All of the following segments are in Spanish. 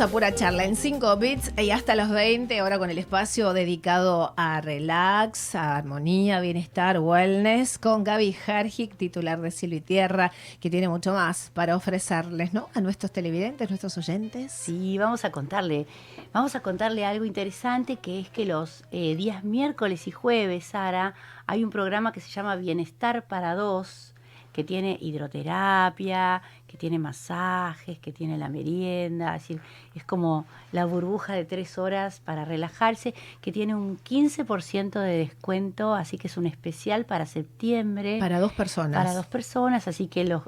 a pura charla en 5 bits y hasta los 20, ahora con el espacio dedicado a relax, a armonía, bienestar, wellness, con Gaby Hargic, titular de Cielo y Tierra, que tiene mucho más para ofrecerles, ¿no? A nuestros televidentes, nuestros oyentes. Sí, vamos a contarle, vamos a contarle algo interesante que es que los eh, días miércoles y jueves, Sara, hay un programa que se llama Bienestar para Dos que tiene hidroterapia, que tiene masajes, que tiene la merienda, es decir, es como la burbuja de tres horas para relajarse, que tiene un 15% de descuento, así que es un especial para septiembre. Para dos personas. Para dos personas, así que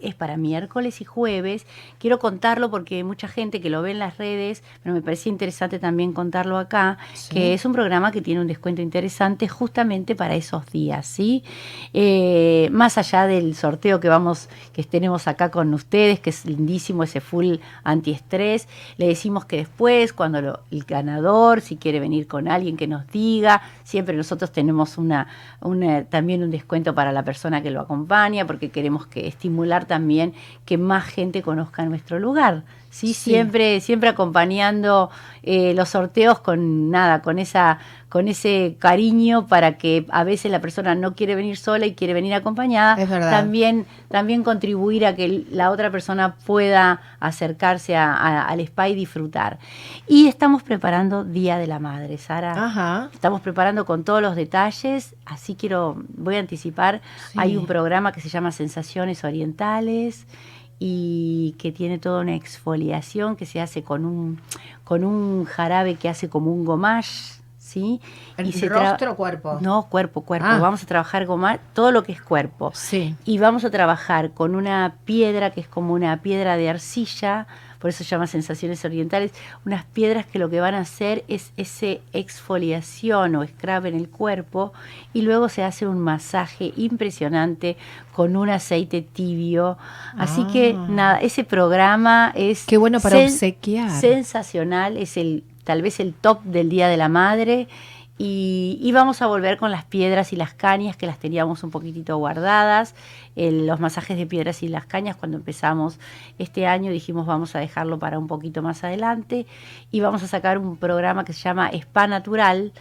es para miércoles y jueves. Quiero contarlo porque mucha gente que lo ve en las redes, pero me parecía interesante también contarlo acá, que es un programa que tiene un descuento interesante justamente para esos días, ¿sí? Eh, más allá del sorteo que vamos, que tenemos acá con ustedes, que es lindísimo ese full antiestrés. Le decimos que después, cuando el ganador, si quiere venir con alguien que nos diga, siempre nosotros tenemos una, también un descuento para la persona que lo acompaña, porque queremos que estimular también que más gente conozca nuestro lugar. ¿Sí? Siempre, siempre acompañando eh, los sorteos con nada, con esa, con ese cariño para que a veces la persona no quiere venir sola y quiere venir acompañada. También, también contribuir a que la otra persona pueda acercarse al spa y disfrutar. Y estamos preparando Día de la Madre, Sara. Estamos preparando con todos los detalles, así quiero, voy a anticipar, hay un programa que se llama Sensaciones Orientales y que tiene toda una exfoliación que se hace con un, con un jarabe que hace como un gomash, ¿sí? ¿El y rostro o cuerpo? No, cuerpo, cuerpo. Ah. Vamos a trabajar gomash, todo lo que es cuerpo. Sí. Y vamos a trabajar con una piedra que es como una piedra de arcilla, por eso se llama sensaciones orientales, unas piedras que lo que van a hacer es ese exfoliación o scrub en el cuerpo y luego se hace un masaje impresionante con un aceite tibio. Así que ah. nada, ese programa es Qué bueno para obsequiar. sensacional, es el tal vez el top del Día de la Madre y, vamos a volver con las piedras y las cañas que las teníamos un poquitito guardadas. los masajes de piedras y las cañas cuando empezamos este año dijimos vamos a dejarlo para un poquito más adelante y vamos a sacar un programa que se llama Spa Natural.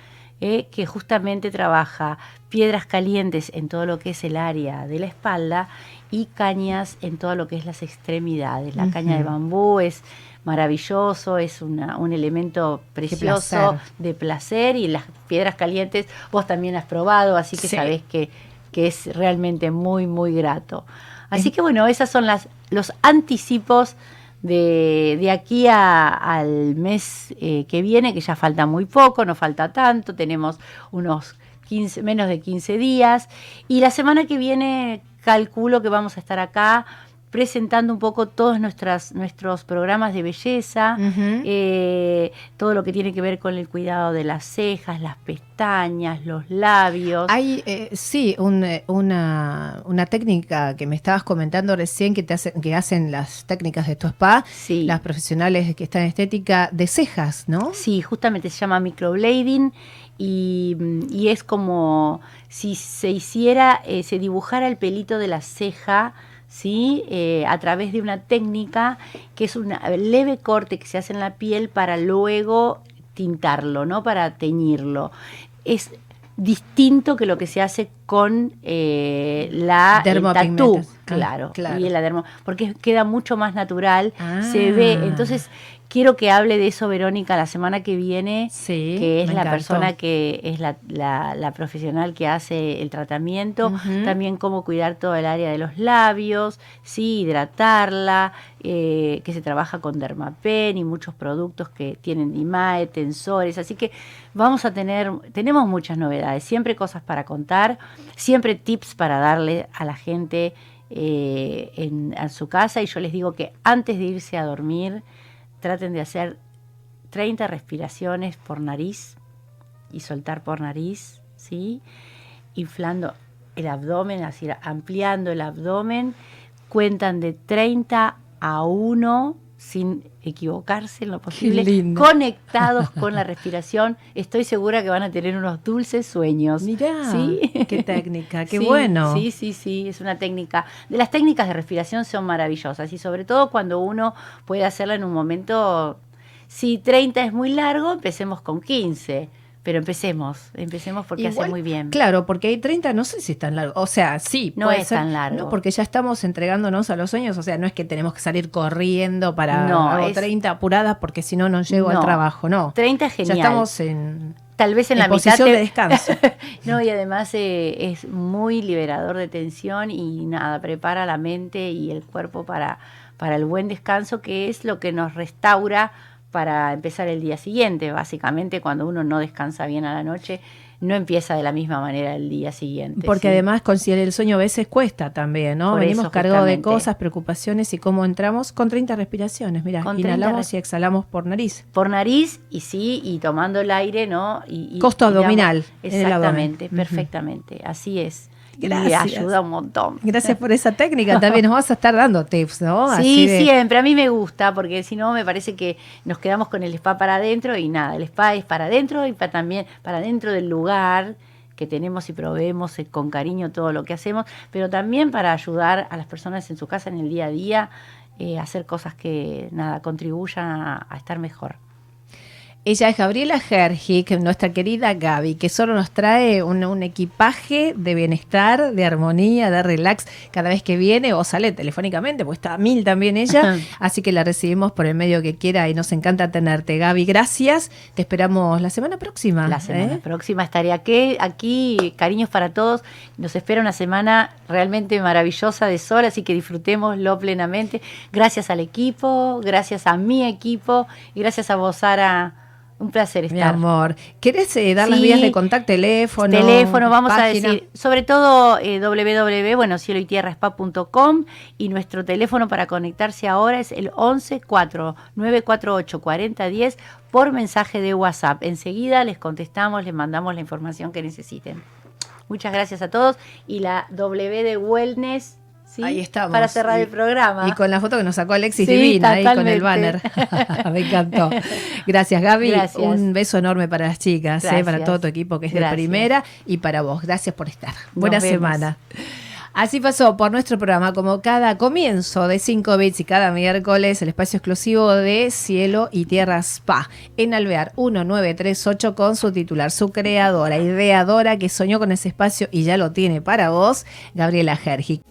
Eh, que justamente trabaja piedras calientes en todo lo que es el área de la espalda y cañas en todo lo que es las extremidades. La caña de bambú es maravilloso, es un elemento precioso de placer y las piedras calientes vos también has probado, así que sabés que, que, es realmente muy, muy grato. Así que bueno, esas son las, los anticipos de, de aquí al mes eh, que viene, que ya falta muy poco, no falta tanto, tenemos unos 15, menos de 15 días. Y la semana que viene calculo que vamos a estar acá presentando un poco todos nuestras, nuestros programas de belleza, eh, todo lo que tiene que ver con el cuidado de las cejas, las pestañas, los labios. Hay, eh, sí, eh, una, una, técnica que me estabas comentando recién que, te hacen, que hacen las técnicas de tu spa, las profesionales que están en estética, de cejas, ¿no? Sí, justamente se llama microblading y, y es como si se hiciera, se dibujara el pelito de la ceja, ¿sí? Eh, a través de una técnica que es un leve corte que se hace en la piel para luego tintarlo, ¿no? Para teñirlo. Es distinto que lo que se hace con eh, la tatú, claro, claro, y la dermo, porque queda mucho más natural, se ve, ah. entonces Quiero que hable de eso Verónica la semana que viene, que es la persona que es la, la, profesional que hace el tratamiento, también cómo cuidar todo el área de los labios, sí, hidratarla, eh, que se trabaja con Dermapen y muchos productos que tienen DIMAE, tensores, así que vamos a tener, tenemos muchas novedades, siempre cosas para contar, siempre tips para darle a la gente eh, en, en su casa y yo les digo que antes de irse a dormir, traten de hacer 30 respiraciones por nariz y soltar por nariz, ¿sí? Inflando el abdomen, así ampliando el abdomen. Cuentan de 30 a 1 sin equivocarse en lo posible, conectados con la respiración. Estoy segura que van a tener unos dulces sueños. Mirá, ¿Sí? qué técnica, qué bueno. Sí, sí, sí, es una técnica. De las técnicas de respiración son maravillosas y sobre todo cuando uno puede hacerla en un momento, si 30 es muy largo, empecemos con 15 pero empecemos, empecemos porque hace muy bien. Claro, porque hay 30, no sé si es tan largo. O sea, sí, no es tan largo. porque ya estamos entregándonos a los sueños. O sea, no es que tenemos que salir corriendo para no, 30 apuradas porque si no, no llego al trabajo. No. 30 es genial. Ya estamos en. Tal vez en, la posición de descanso. no, y además eh, es muy liberador de tensión y nada, prepara la mente y el cuerpo para, para el buen descanso, que es lo que nos restaura para empezar el día siguiente. Básicamente, cuando uno no descansa bien a la noche, no empieza de la misma manera el día siguiente. Porque además conciliar el sueño a veces cuesta también, ¿no? Venimos cargados de cosas, preocupaciones y cómo entramos con 30 respiraciones. Mira, inhalamos y exhalamos por nariz. Por nariz y sí, y tomando el aire, ¿no? Y, Costo abdominal. exactamente, perfectamente. Así es. Gracias. ayuda un montón. Gracias por esa técnica. También nos vas a estar dando tips, ¿no? Sí, siempre. A mí me gusta porque si no me parece que nos quedamos con el spa para adentro y nada, el spa es para adentro y para también para dentro del lugar que tenemos y proveemos eh, con cariño todo lo que hacemos, pero también para ayudar a las personas en su casa en el día a día eh, a hacer cosas que nada contribuyan a estar mejor. Ella es Gabriela Hergic, nuestra querida Gaby, que solo nos trae un, equipaje de bienestar, de armonía, de relax cada vez que viene o sale telefónicamente, pues está a mil también ella. Así que la recibimos por el medio que quiera y nos encanta tenerte. Gaby, gracias. Te esperamos la semana próxima. La semana ¿eh? próxima estaré aquí, aquí. Cariños para todos. Nos espera una semana realmente maravillosa de sol, así que disfrutémoslo plenamente. Gracias al equipo, gracias a mi equipo y gracias a vos, Sara un placer estar. Mi amor. ¿Quieres eh, dar las vías de contacto, teléfono? Teléfono, vamos a decir, sobre todo eh, www, bueno, cielo y tierra spa.com y nuestro teléfono para conectarse ahora es el 11 4 948 4010 por mensaje de WhatsApp. Enseguida les contestamos, les mandamos la información que necesiten. Muchas gracias a todos y la W de Wellness Ahí estamos. Para cerrar el programa. Y con la foto que nos sacó Alexis Divina, ahí con el banner. Me encantó. Gracias, Gaby. Un beso enorme para las chicas, eh, para todo tu equipo que es de primera y para vos. Gracias por estar. Buena semana. Así pasó por nuestro programa, como cada comienzo de 5 bits y cada miércoles, el espacio exclusivo de Cielo y Tierra Spa en Alvear 1938 con su titular, su creadora, ideadora que soñó con ese espacio y ya lo tiene para vos, Gabriela Gergi.